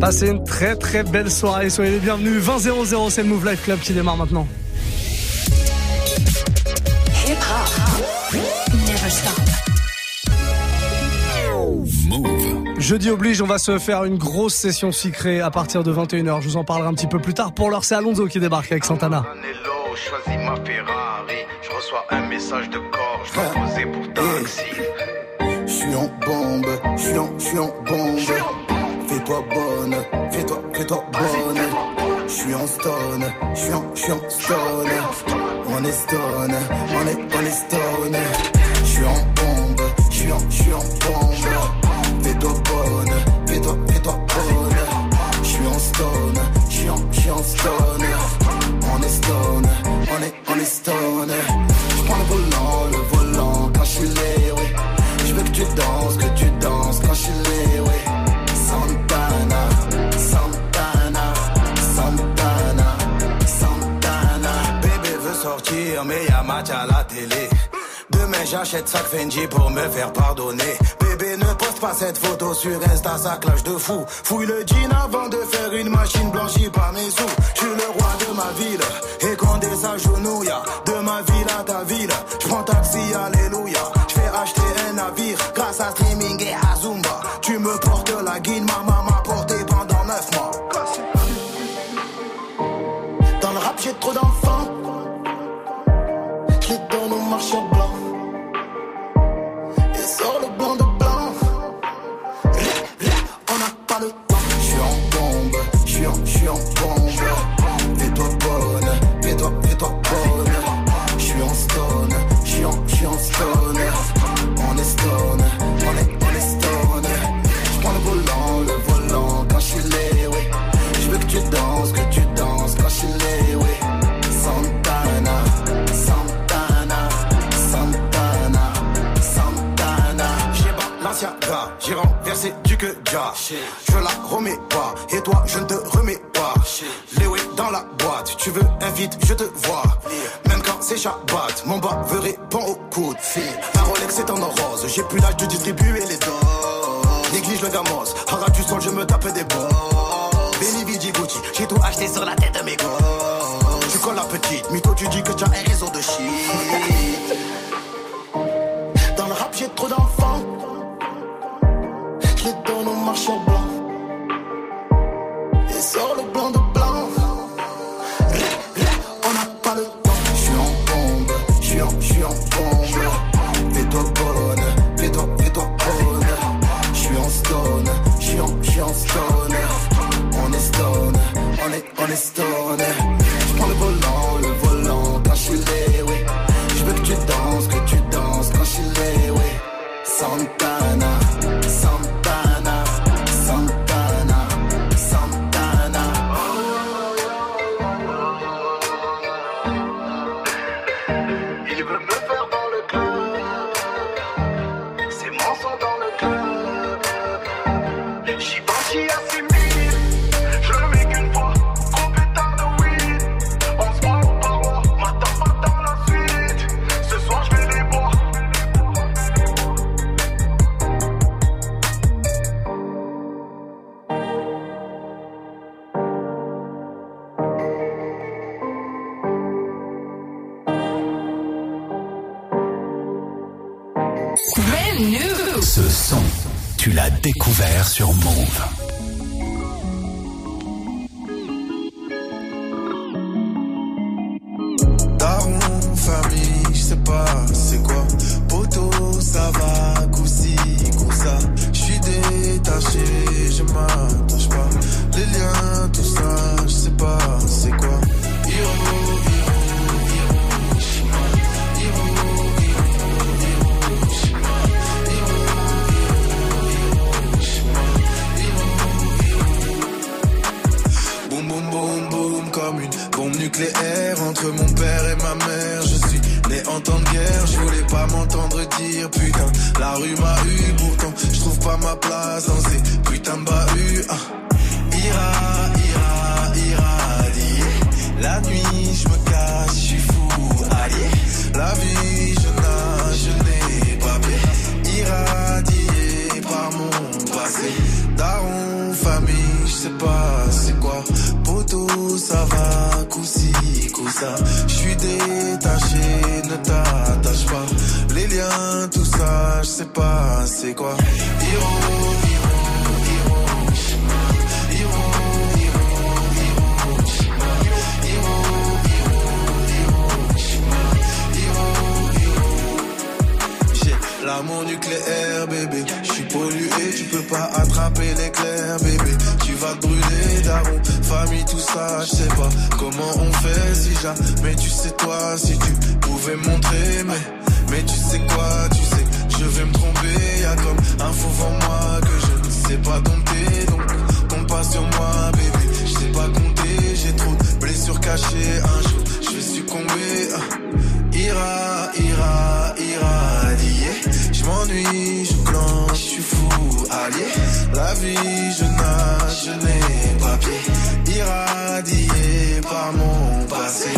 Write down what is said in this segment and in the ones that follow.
Passez une très très belle soirée. Soyez les bienvenus. 20 c'est le Move Life Club qui démarre maintenant. Jeudi oblige, on va se faire une grosse session sucrée à partir de 21h. Je vous en parlerai un petit peu plus tard. Pour l'heure, c'est Alonso qui débarque avec Santana. Je reçois un message de corps, je dois poser pour taxi. Suis en bombe, je suis en, je suis en bombe. Fais-toi bonne, fais-toi, fais-toi bonne. Je suis en stone, je suis en, je suis en stone. On est stone, on est, on est stone. Je suis en bombe, je suis en, je suis en bombe. Fais-toi bonne, fais-toi, fais-toi bonne. Je suis en stone, je suis en, je suis en stone. On est stone, on est, on est stone. Je prends le volant, le volant quand je suis là, tu danses, que tu danses quand je suis là, oui. Santana, Santana, Santana, Santana. Bébé veut sortir, mais y'a match à la télé. Demain j'achète sac Fendi pour me faire pardonner. Bébé ne poste pas cette photo sur Insta, ça clash de fou. Fouille le jean avant de faire une machine blanchie par mes sous. Je suis le roi de ma ville et quand des s'agenouille de ma ville à ta ville. Je prends taxi, alléluia. Acheter un navire grâce à streaming et à Zumba. Tu me portes la guine, du que sur Move. Te brûler, daron. Famille, tout ça, je sais pas comment on fait si jamais tu sais toi, si tu pouvais montrer, mais, mais tu sais quoi, tu sais, je vais me tromper. Y'a comme un faux moi que je ne sais pas dompter, donc compte pas sur moi, bébé. Je sais pas compter, j'ai trop de blessures cachées. Un jour, je vais succomber. Ah, ira, ira, irradier je m'ennuie, je clenche, je suis fou, allié. La vie, je nage, je n'ai pas pied. Irradié par mon passé.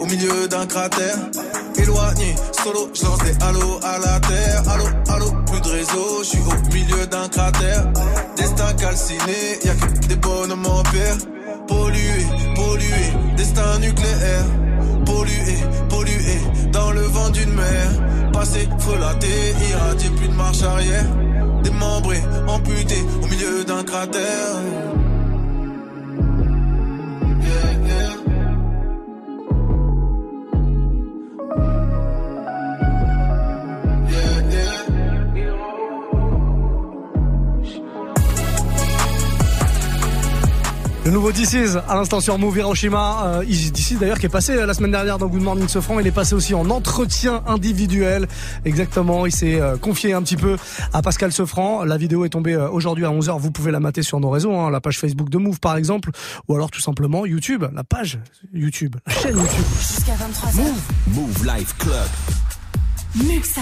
Au milieu d'un cratère. Éloigné, solo, je lance des à la terre. Allô, allô, plus de réseau, je suis au milieu d'un cratère. Destin calciné, y'a que des bonhommes en pierre. Pollué, pollué, destin nucléaire. Pollué, pollué, dans le vent d'une mer. Passé, frelaté, irradié, plus de marche arrière. Démembré, amputé, au milieu d'un cratère. Le nouveau DC's à l'instant sur Move Hiroshima. Euh, DC's d'ailleurs qui est passé euh, la semaine dernière dans Good Morning Sofran. Il est passé aussi en entretien individuel. Exactement. Il s'est euh, confié un petit peu à Pascal Sofran. La vidéo est tombée euh, aujourd'hui à 11h. Vous pouvez la mater sur nos réseaux, hein, la page Facebook de Move par exemple, ou alors tout simplement YouTube, la page YouTube, la chaîne YouTube. Jusqu'à 23h. Move. Move Life Club. Muxa.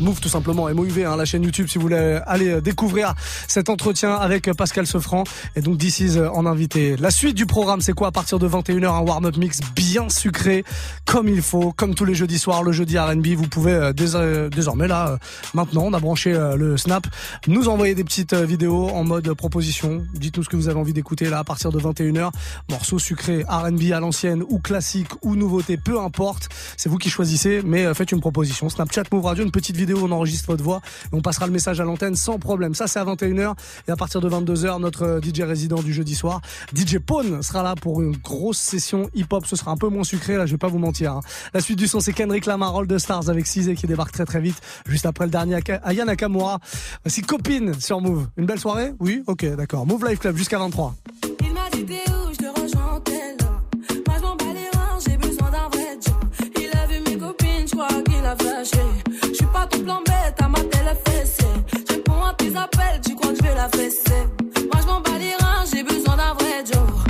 Move tout simplement, MOUV, hein, la chaîne YouTube si vous voulez aller euh, découvrir cet entretien avec euh, Pascal Sefranc. Et donc This euh, en invité. La suite du programme c'est quoi? À partir de 21h un warm-up mix bien sucré comme il faut, comme tous les jeudis soirs, le jeudi R&B, vous pouvez désormais là maintenant on a branché le snap, nous envoyer des petites vidéos en mode proposition, dites-nous ce que vous avez envie d'écouter là à partir de 21h, morceaux sucrés R&B à l'ancienne ou classique ou nouveauté, peu importe, c'est vous qui choisissez mais faites une proposition, Snapchat Move Radio, une petite vidéo on enregistre votre voix et on passera le message à l'antenne sans problème. Ça, c'est à 21h. Et à partir de 22h, notre euh, DJ résident du jeudi soir, DJ Pone, sera là pour une grosse session hip-hop. Ce sera un peu moins sucré, là, je vais pas vous mentir. Hein. La suite du son, c'est Kendrick Lamar, All the Stars avec Cizé qui débarque très très vite, juste après le dernier Aya Nakamura. Voici Copine sur Move. Une belle soirée? Oui? Ok, d'accord. Move Life Club jusqu'à 23. Il fessée. Je réponds à tes appels, tu crois que je vais la fesser. Moi je m'en bats les reins, j'ai besoin d'un vrai jour.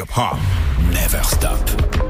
Hip hop. Never stop.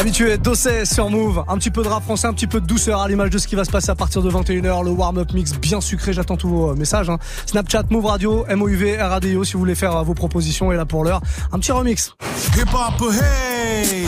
Habitué, Dossé sur Move, un petit peu de rap français, un petit peu de douceur à l'image de ce qui va se passer à partir de 21h, le warm-up mix bien sucré, j'attends tous vos messages. Hein. Snapchat, Move Radio, MOUV, RADIO si vous voulez faire vos propositions et là pour l'heure, un petit remix. hey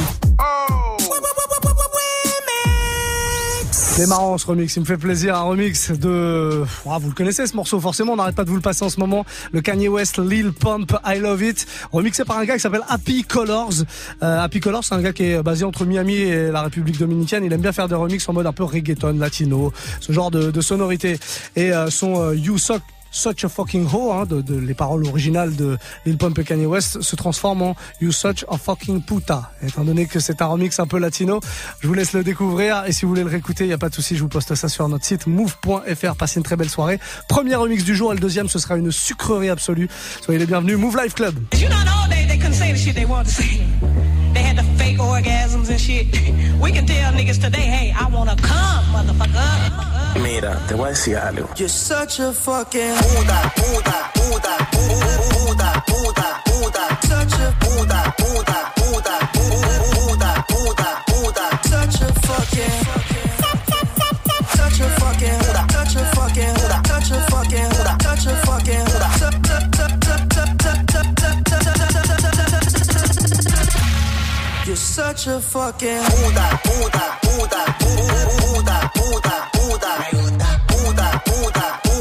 C'est marrant ce remix, il me fait plaisir. Un remix de. Ah, vous le connaissez ce morceau, forcément, on n'arrête pas de vous le passer en ce moment. Le Kanye West Lil Pump I Love It. Remixé par un gars qui s'appelle Happy Colors. Euh, Happy Colors, c'est un gars qui est basé entre Miami et la République Dominicaine. Il aime bien faire des remixes en mode un peu reggaeton, latino, ce genre de, de sonorité. Et euh, son euh, You Suck Such a Fucking Ho, hein, de, de, les paroles originales de Lil Pump et Kanye West, se transforme en You Such a Fucking Puta. Étant donné que c'est un remix un peu latino, je vous laisse le découvrir. Et si vous voulez le réécouter, il n'y a pas de souci, je vous poste ça sur notre site move.fr. Passez une très belle soirée. Premier remix du jour et le deuxième, ce sera une sucrerie absolue. Soyez les bienvenus. Move Life Club. They had the fake orgasms and shit. We can tell niggas today, hey, I wanna come, motherfucker. Mira, te voy a decir algo. You're such a fucking puta, puta, puta, puta, puta, puta, such a puta, puta, puta, puta, puta, puta, such a fucking, You're such a fucking puta, puta, puta, puta, puta, puta. Alex,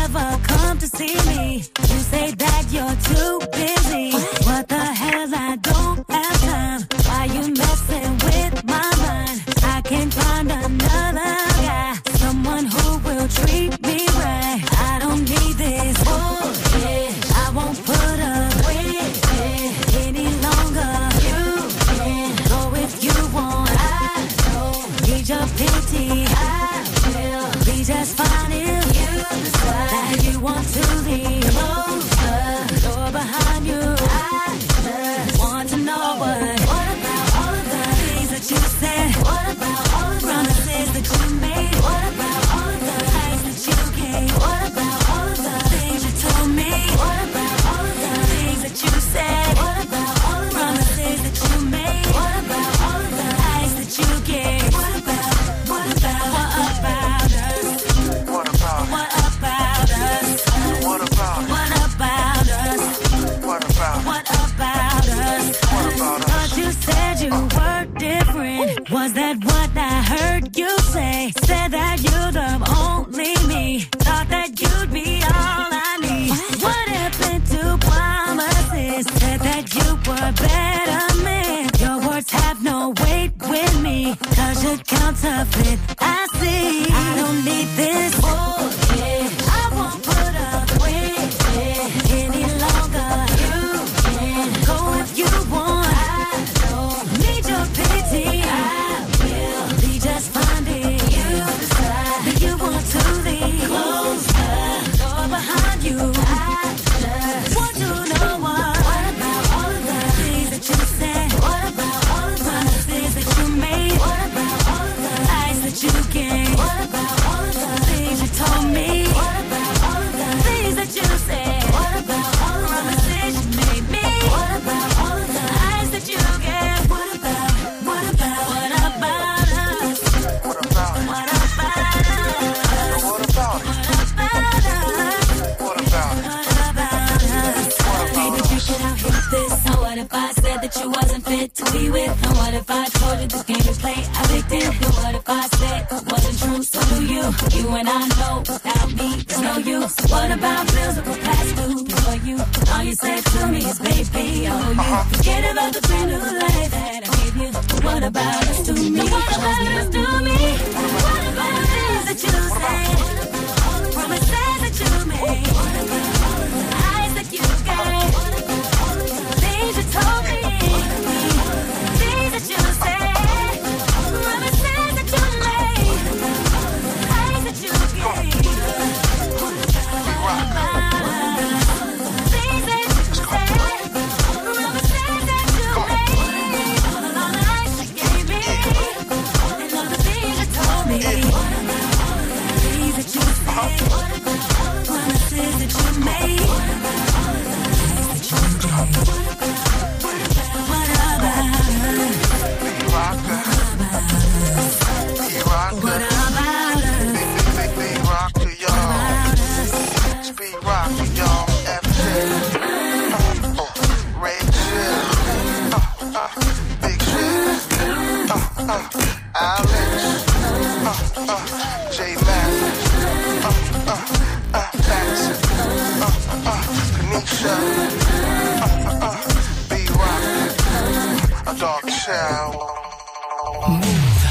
never come to see me. You say that you're too busy.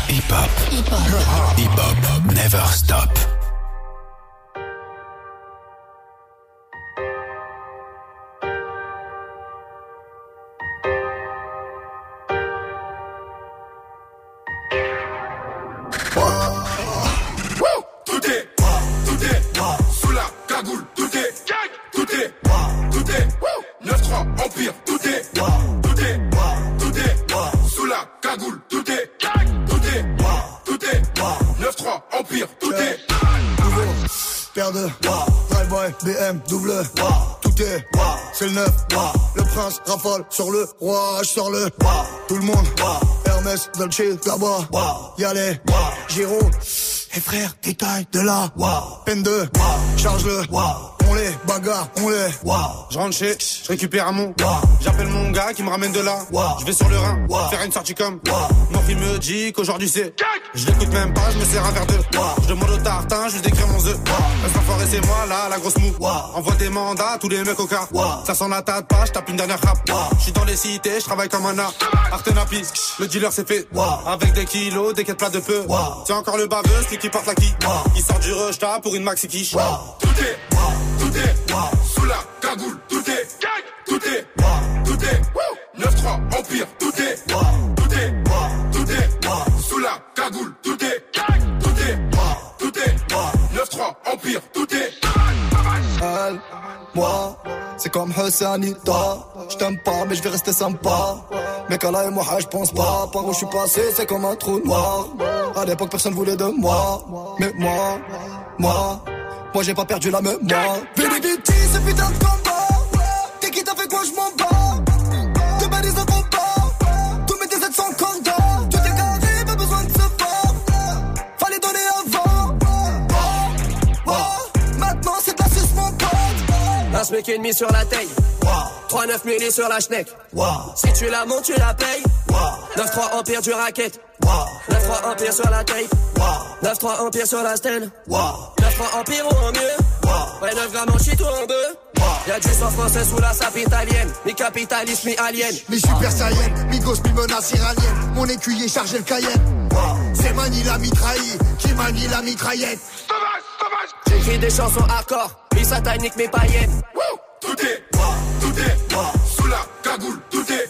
Hip hop. Hip hop. Never stop. Rafale sur le roi Je le, tout le monde Hermès, Dolce, là-bas les, Giro Et frère, détail de là Peine de, charge-le On les bagarre, on les Je rentre chez, je récupère un mon. J'appelle mon gars qui me ramène de là. Je vais sur le Rhin, faire une sortie comme. Mon fils me dit qu'aujourd'hui c'est. Je l'écoute même pas, je me sers un verre de. Je demande au tartin, je lui décris mon œuf. Enfoiré c'est moi là, la grosse mou. Envoie des mandats, à tous les mecs au car. Ça sent la tête pas, je tape une dernière rap. Je suis dans les cités, je travaille comme un art. Artenapi, le dealer c'est fait. Avec des kilos, des quêtes plats de peu. C'est encore le baveux, celui qui porte la qui. Il sort du rush pour une maxi quiche. Tout est, est, sous la cagoule, tout est, tout est, tout est, 9-3, Empire, tout est, tout est, tout est, sous la cagoule, tout est, tout est, tout est, 9-3, Empire, tout est. Elle, moi, c'est comme Hussanita. Je t'aime pas, mais je vais rester sympa. Mais qu'Allah et moi, je pense pas. Par où je suis passé, c'est comme un trou noir. À l'époque, personne voulait de moi. Mais moi, moi, moi, j'ai pas perdu la mémoire. Vélibiti, ce putain de combat. T'es qui t'as fait quoi, je m'en bats. De balises de combat. Tous mes 17 sont cordons. Tout est carré, pas besoin de se voir. Fallait donner avant. Oh, oh, maintenant, c'est de la suce, mon pote. Un smic et demi sur la taille. 3-9 milli sur la schneck. Si tu la montes, tu la payes. 9-3 empire du racket. 9-3 empire sur la tape. 9-3 empire sur la stand. 9-3 empire ou en mieux. Ouais, 9 grammes en shit ou en bœuf. Y'a du sang français sous la sape italienne. Mi capitaliste, mi alien. Mi super saiyan, mi gosse, mi menace iranienne. Mon écuyer chargé le cayenne. C'est Mani la mitraille, qui manie la mitraillette. J'écris des chansons hardcore. Mi satanique, mi païenne. Tout est, tout est, sous la cagoule, tout est,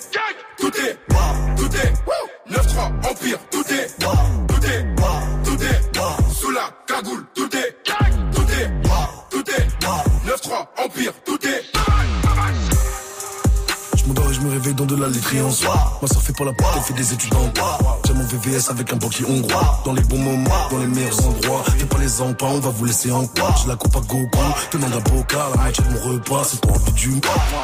tout est, tout est, 9-3, Empire, tout est, tout est, tout est, sous la cagoule, tout est, 9-3, Empire, tout est. Je m'endors et je me réveille dans de la laiterie en soi. Ma soeur fait pas la porte, elle fait des études en droit. J'ai mon VVS avec un banquier hongrois. Dans les bons moments, dans les meilleurs endroits. Fais pas les empans, on va vous laisser en quoi. J'ai la coupe à gogo, demande un bocal, la moitié de mon repas, c'est pas envie du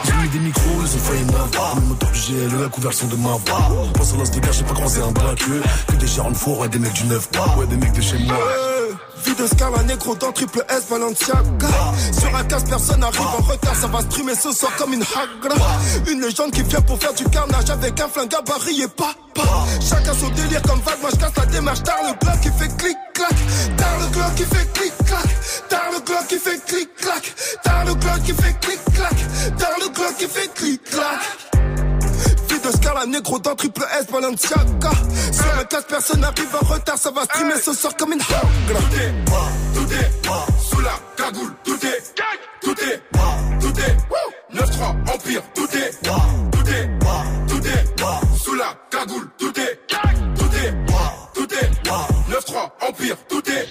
J'ai mis des micros, ils ont failli m'avoir. Mes moteurs du GLE, la couverture de ma voix. Pense à l'os de gars, j'ai pas croisé un braqueux. Que des de four, ouais, des mecs du 9 ouais, des mecs de chez moi. Vie de Scala négro dans triple S Balenciaga Sur un casse personne arrive en retard Ça va streamer ce soir comme une hagra. Une légende qui vient pour faire du carnage Avec un flingue gabarit et pas pas Chacun son délire comme vague Moi je casse la démarche. Tard le bloc qui fait clic clac Tard le glock qui fait clic clac Tard le glock qui fait clic clac Tard le glock qui fait clic négro dans triple S Balenciaga. Sur un casse personne arrive en retard Ça va streamer ce soir comme une hagra Tout est, sous la cagoule, tout est, tout est, tout est, 9-3, Empire, tout est, tout est, tout est, sous la cagoule, tout est, tout est, tout est, 9-3, Empire, tout est.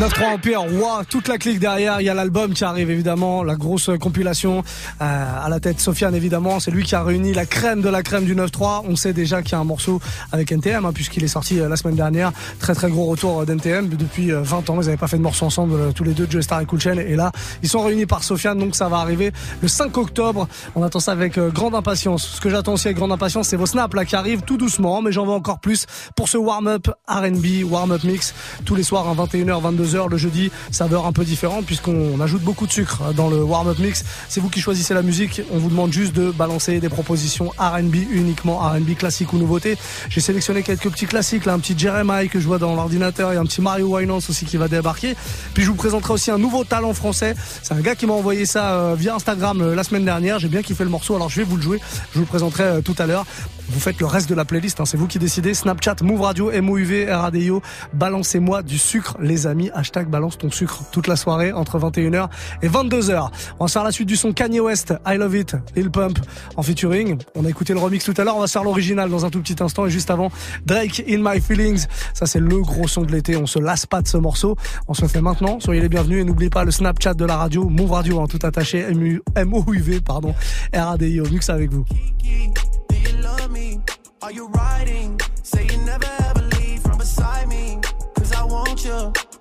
9-3 Empire, wow, toute la clique derrière. Il y a l'album qui arrive évidemment, la grosse compilation euh, à la tête Sofiane évidemment. C'est lui qui a réuni la crème de la crème du 9-3. On sait déjà qu'il y a un morceau avec NTM hein, puisqu'il est sorti euh, la semaine dernière. Très très gros retour d'NTM depuis euh, 20 ans. Ils n'avaient pas fait de morceau ensemble euh, tous les deux, Joe Star et Cool Chain. Et là, ils sont réunis par Sofiane. Donc ça va arriver le 5 octobre. On attend ça avec euh, grande impatience. Ce que j'attends aussi avec grande impatience, c'est vos snaps là qui arrivent tout doucement, mais j'en veux encore plus pour ce warm-up R&B, warm-up mix tous les soirs, hein, 21h, 22h 22h le jeudi, saveur un peu différente puisqu'on ajoute beaucoup de sucre dans le warm-up mix. C'est vous qui choisissez la musique. On vous demande juste de balancer des propositions R&B uniquement R&B classique ou nouveauté. J'ai sélectionné quelques petits classiques là, un petit Jeremiah que je vois dans l'ordinateur et un petit Mario Winans aussi qui va débarquer. Puis je vous présenterai aussi un nouveau talent français. C'est un gars qui m'a envoyé ça euh, via Instagram euh, la semaine dernière. J'ai bien kiffé le morceau, alors je vais vous le jouer. Je vous le présenterai euh, tout à l'heure. Vous faites le reste de la playlist, hein, c'est vous qui décidez. Snapchat, Move Radio, MOUV, RADIO. Balancez-moi du sucre, les amis. Hashtag balance ton sucre toute la soirée entre 21h et 22h. On va faire la suite du son Kanye West, I Love It, Lil Pump en featuring. On a écouté le remix tout à l'heure, on va se faire l'original dans un tout petit instant. Et juste avant, Drake, In My Feelings. Ça, c'est le gros son de l'été. On se lasse pas de ce morceau. On se le fait maintenant. Soyez les bienvenus et n'oubliez pas le Snapchat de la radio, Move Radio, en tout attaché, M-O-U-V, pardon, R-A-D-I-O. Mix avec vous.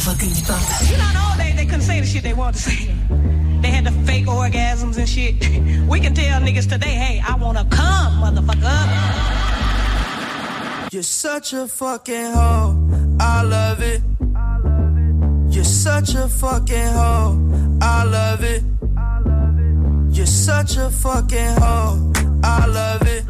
Meilleurs nouveautés hip-hop. You know, in the old days, they couldn't say the shit they wanted to say. They had the fake orgasms and shit. We can tell niggas today, hey, I wanna come, motherfucker. You're such a fucking hoe. I love it. You're such a fucking hoe. I love it. You're such a fucking hoe. I love it.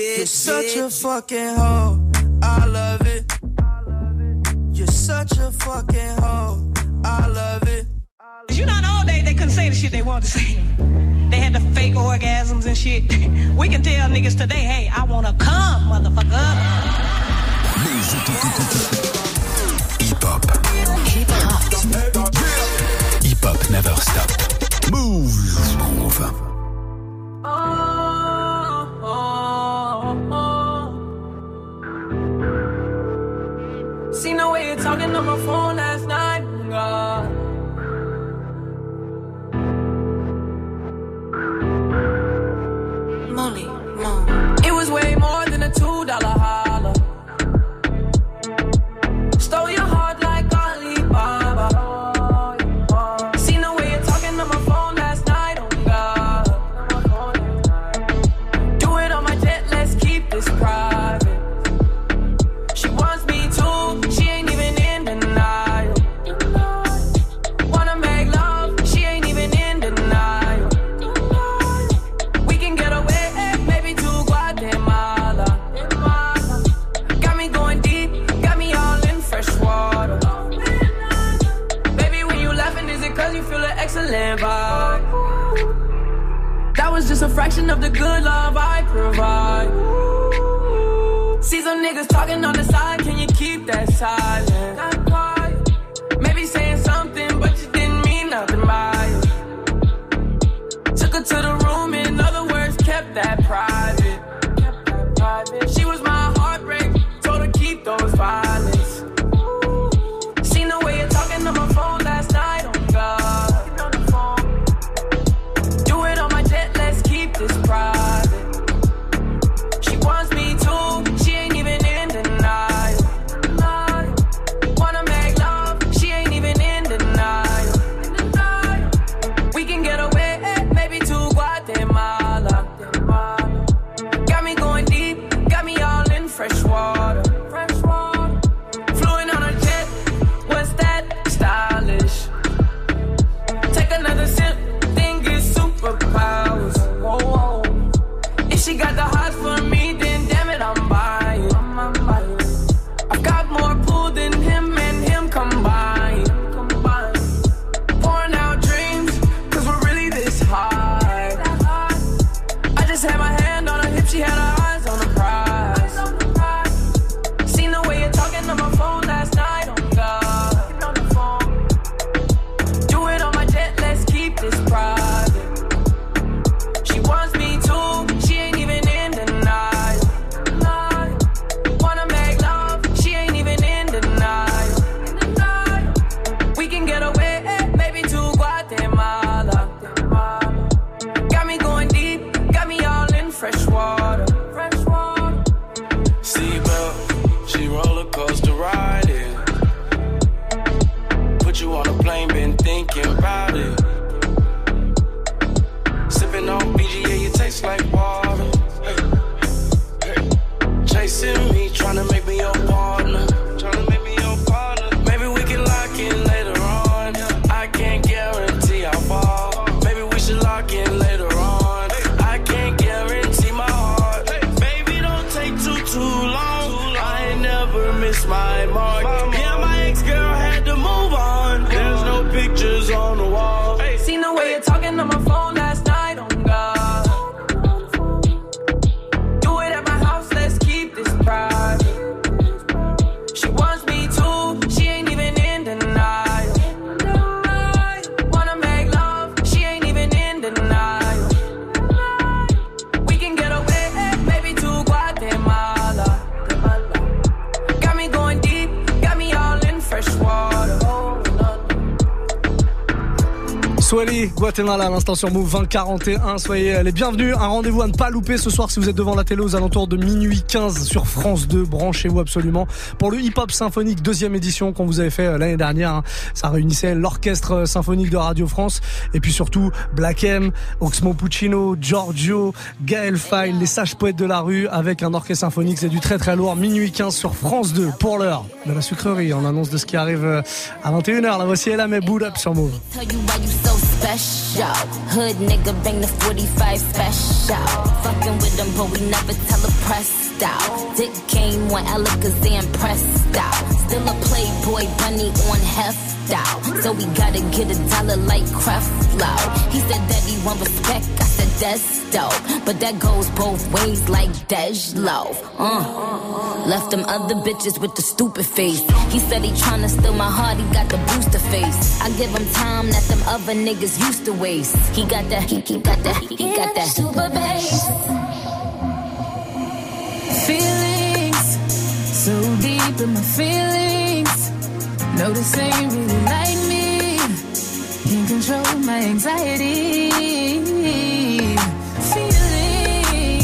You're such a fucking hoe. I love it. You're such a fucking hoe. I love it. You know, in the old days, they couldn't say the shit they wanted to say. They had the fake orgasms and shit. We can tell niggas today, hey, I wanna come, motherfucker. Hip hop. Hip hop never stop. Move. Move. Seen the way you're talking on my phone last night. Swally, Guatemala à l'instant sur Move 2041. Soyez les bienvenus. Un rendez-vous à ne pas louper ce soir si vous êtes devant la télé aux alentours de minuit 15 sur France 2. Branchez-vous absolument pour le hip-hop symphonique deuxième édition qu'on vous avait fait euh, l'année dernière. hein. Ça réunissait l'orchestre symphonique de Radio France et puis surtout Black M, Oxmo Puccino, Giorgio, Gaël Faye, les sages poètes de la rue avec un orchestre symphonique. C'est du très très lourd. Minuit 15 sur France 2 pour l'heure de la sucrerie. On annonce de ce qui arrive euh, à 21h. La voici elle, mais boot up sur Move. Special. Hood nigga bang the 45 special. Fucking with them, but we never tell the pressed out. Dick came when Alakazam pressed out. Still a playboy bunny on heft out. So we gotta get a dollar like Creflo. He said that he want respect. I said that's dope. But that goes both ways like Dej Loaf. Uh. Left them other bitches with the stupid face. He said he tryna steal my heart, he got the booster face. I give him time that them other niggas used to waste. He got that, he, he got that, he got that super bass. Feelings so deep in my feelings. No, this ain't really like me. Can't control my anxiety. Feeling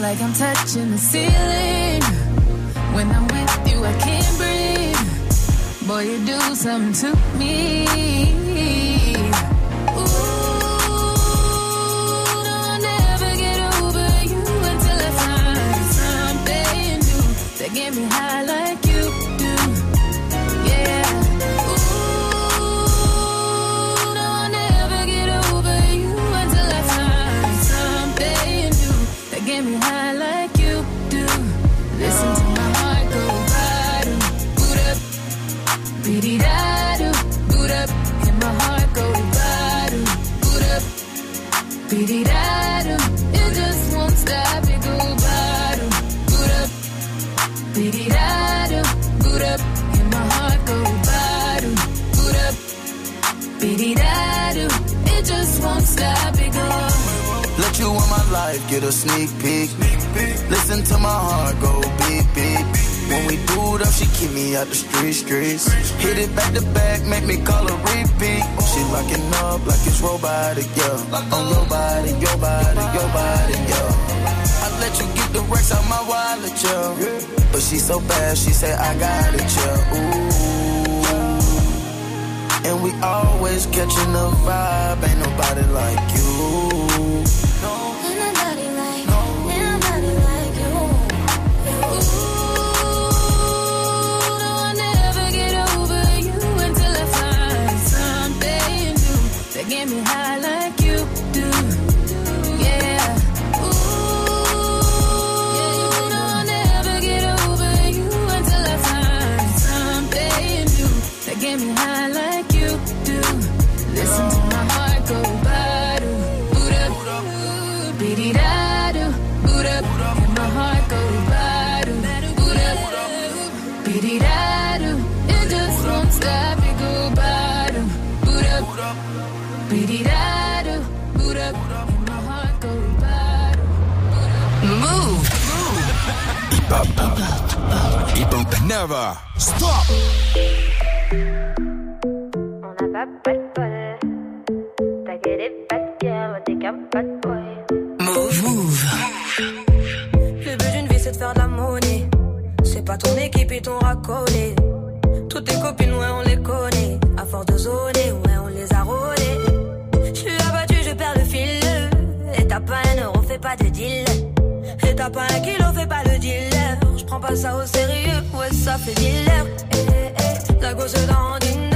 like I'm touching the ceiling. When I'm with you, I can't breathe. Boy, you do something to me. Get me high out the street streets. Hit it back to back, make me call her repeat. She locking up like it's robotic, yeah. On your body, your body, your body, yeah. I let you get the racks out my wallet, yeah. But she so bad, she say I got it, yeah. Ooh. And we always catching the vibe, ain't nobody like you. Don't me high Hip hop. Hip hop never stop. Move. Le but d'une vie c'est de faire de la monnaie. C'est pas ton équipe et ton racolé. Pas ça au sérieux, ouais, ça fait dealer. Eh, eh, eh, la gosse dans une.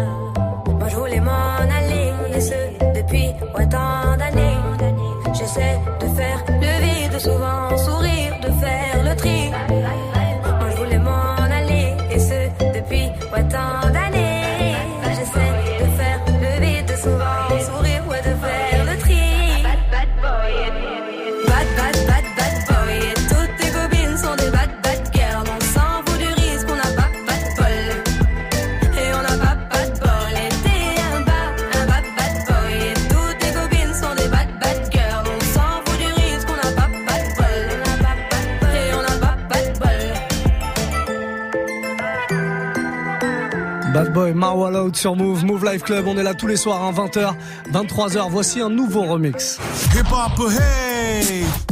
Boy, Marwa sur Move, Move Life Club, on est là tous les soirs à 20h, 23h, voici un nouveau remix. Hip hop, hey!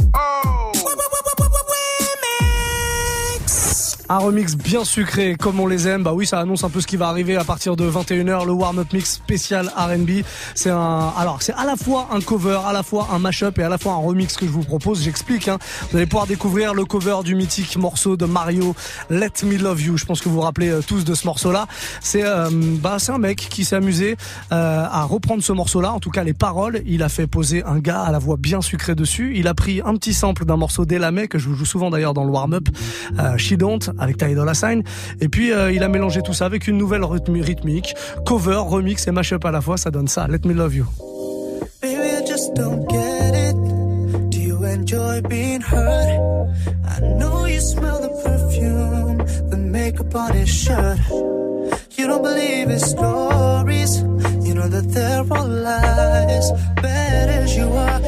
Un remix bien sucré, comme on les aime. Bah oui, ça annonce un peu ce qui va arriver à partir de 21h, le warm-up mix spécial R&B. C'est un, alors c'est à la fois un cover, à la fois un mashup et à la fois un remix que je vous propose. J'explique. Hein. Vous allez pouvoir découvrir le cover du mythique morceau de Mario, Let Me Love You. Je pense que vous vous rappelez euh, tous de ce morceau-là. C'est, euh, bah c'est un mec qui s'est amusé euh, à reprendre ce morceau-là. En tout cas, les paroles. Il a fait poser un gars à la voix bien sucrée dessus. Il a pris un petit sample d'un morceau d'Elamé que je vous joue souvent d'ailleurs dans le warm-up, euh, She Don't avec Ty Dolla Sign. Et puis euh, il a mélangé tout ça avec une nouvelle rythmi- rythmique, cover, remix et mashup à la fois. Ça donne ça. Let me love you. Baby, I just don't get it. Do you enjoy being hurt? I know you smell the perfume, the makeup on his shirt. You don't believe his stories. You know that they're all lies. Bad as you are,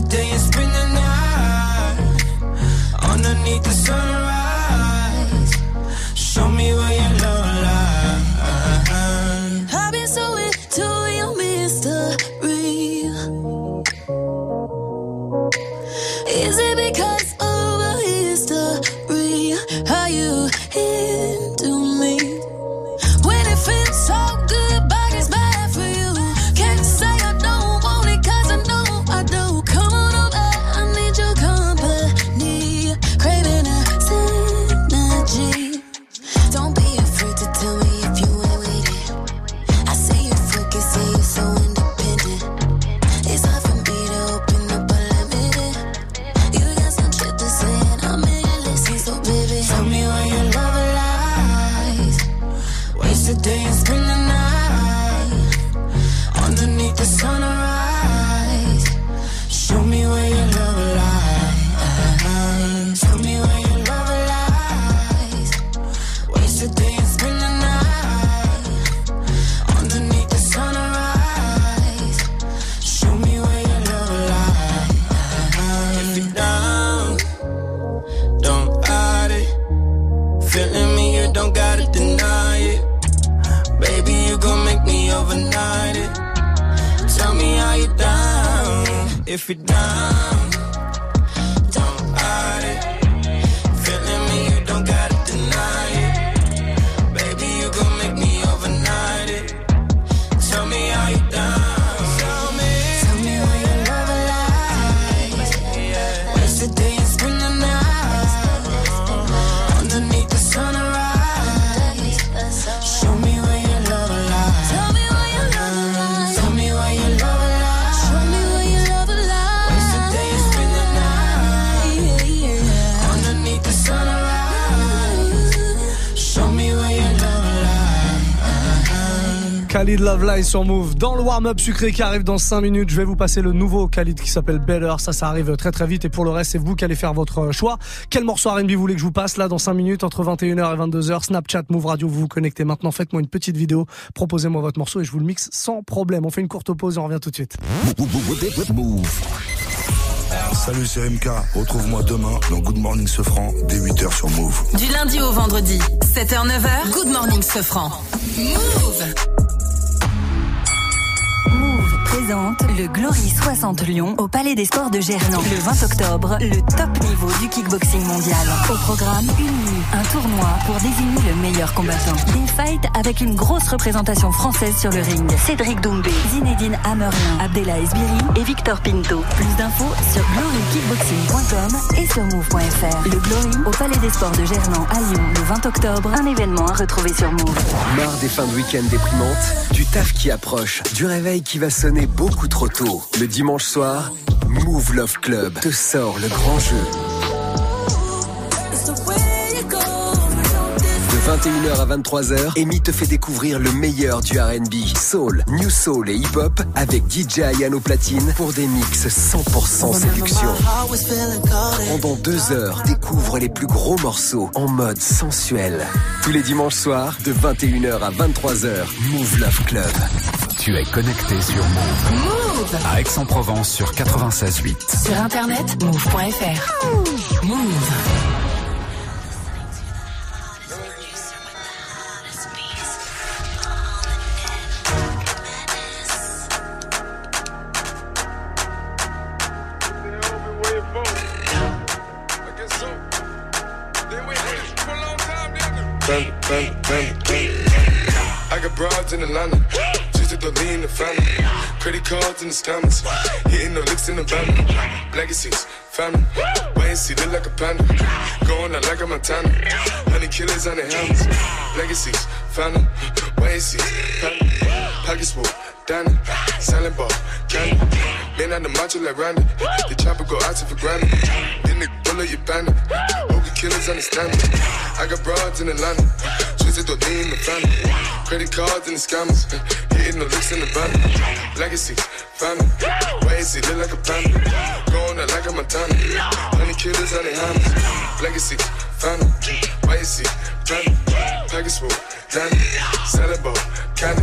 today is. Khalid Love sur Move. Dans le warm-up sucré qui arrive dans 5 minutes, je vais vous passer le nouveau Khalid qui s'appelle Better. Ça, ça arrive très très vite. Et pour le reste, c'est vous qui allez faire votre choix. Quel morceau R&B vous voulez que je vous passe là dans 5 minutes entre 21h et 22h Snapchat, Move Radio, vous vous connectez maintenant. Faites-moi une petite vidéo. Proposez-moi votre morceau et je vous le mixe sans problème. On fait une courte pause et on revient tout de suite. Salut, c'est MK. Retrouve-moi demain dans Good Morning Sofran dès 8h sur Move. Du lundi au vendredi, 7h-9h, Good Morning Sofran. Move Move le Glory 60 Lyon au Palais des Sports de Gerland. Le 20 octobre, le top niveau du kickboxing mondial. Au programme, une un tournoi pour désigner le meilleur combattant. Des fights avec une grosse représentation française sur le ring. Cédric Doumbé, Zinedine Hammerlin, Abdella Esbiri et Victor Pinto. Plus d'infos sur glorykickboxing.com et sur move.fr. Le Glory au Palais des Sports de Gerland à Lyon le 20 octobre. Un événement à retrouver sur Move. Marre des fins de week-end déprimantes, du taf qui approche, du réveil qui va sonner beaucoup trop tôt. Le dimanche soir, Move Love Club te sort le grand jeu. 21h à 23h, Amy te fait découvrir le meilleur du R&B, soul, new soul et hip-hop avec DJ Ayano Platine pour des mix 100% séduction. Pendant deux heures, découvre les plus gros morceaux en mode sensuel. Tous les dimanches soirs, de 21h à 23h, Move Love Club. Tu es connecté sur Move. Move À Aix-en-Provence sur 96.8. Sur internet, move.fr. Move. On the. The chopper go out for granted. Then the bullet, you bandit. Hope the killers understand me. I got broads in the Atlanta. Twisted or in the family. Credit cards and the scammers. Hitting the licks in the van. Legacies, family. Wait and see, look like a panda. Going out like a Montana. Honey killers on their hammers. Legacy, family. Wait and see, family. Package full. Selling ball, candy.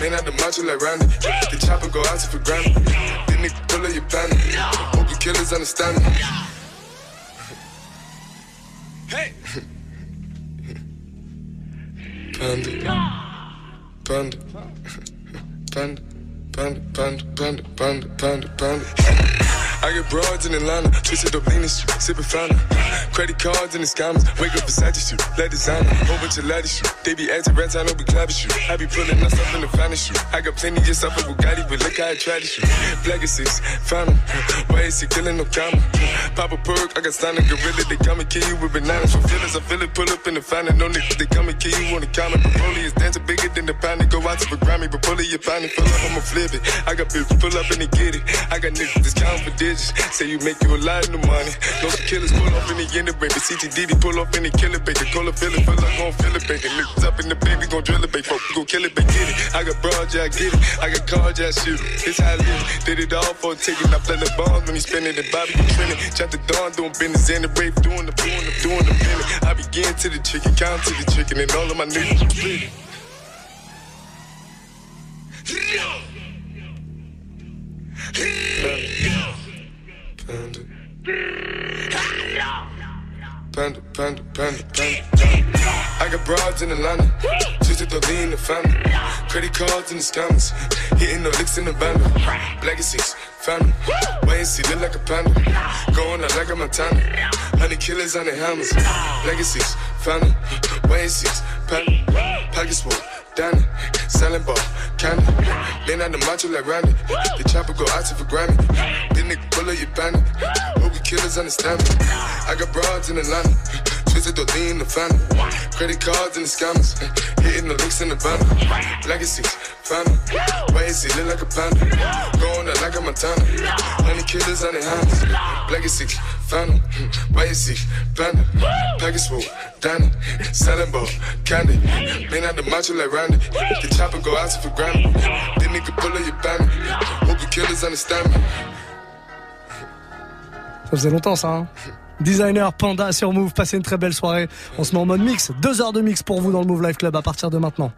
Man out the macho like Randy. The chopper go out for granted. In Atlanta, lean shit, sipping fountain. Credit cards and the scammers, wake up beside you, let designer, whole bunch of ladder shoot. They be acting rats, I know we clapping shoot. I be pulling up in the finest. I got plenty just off of Bugatti, but look how I try to shoot. Legacies, found 'em. Why is he killing no comma? Pop a perk, I got signed a gorilla, they come and kill you with bananas. For feelings, I feel it, pull up in the finest. No niggas, they come and kill you on the counter. Broly is dancing bigger than the pound, go out to the Grammy, but pull it, you find it, fill up, I'ma flip it. I got bitches, pull up and they get it. I got niggas counting for digits. Say you make you a lot of money. No killers pull off in the end of baby. CTDD pull off in the killer baby. Call a feeling, feel like gon' feel it, baby. Niggas up in the baby, gon' drill it, baby. Folk gon' kill it, baby. Get it. I got broad, yeah, I get it. I got cards, yeah, I shoot it. It's how I live. Did it all for a ticket. I play the bombs when he spinning the Bobby, you trending. Chop the dawn, doing business in the brave, doing the doing the doing the minute. I begin to the chicken, count to the chicken, and all of my niggas. Panda. Panda, panda, panda, panda. I got broads in Atlanta, twisted the lean the family. Credit cards and the scammers, hitting the licks in the band. Legacies, family. Wait and see, look like a panda. Going out like a Montana. Honey killers on the hammers. Legacies, family. Wait and see, panda. Pockets full, Danny. Selling ball, candy. Lean on the macho like Randy. The chopper go out to for Grammy. Then nigga pull up your bandit. Killers understand me. I got broads in Atlanta. Twisted the lean the family. Credit cards and the scammers. Hitting the licks in the van. Legacies, family. Why and see, look like a panda. Going out like a Montana. Honey killers on their hands. Legacies, family. Why and see, panda. Package Danny. Selling ball, candy. Been out the macho like Randy. The chopper go out for granted. Then nigga pull up your bandit. Hope the killers understand me. Ça faisait longtemps ça. Hein Designer Panda sur Move, passez une très belle soirée. On se met en mode mix. Deux heures de mix pour vous dans le Move Life Club à partir de maintenant.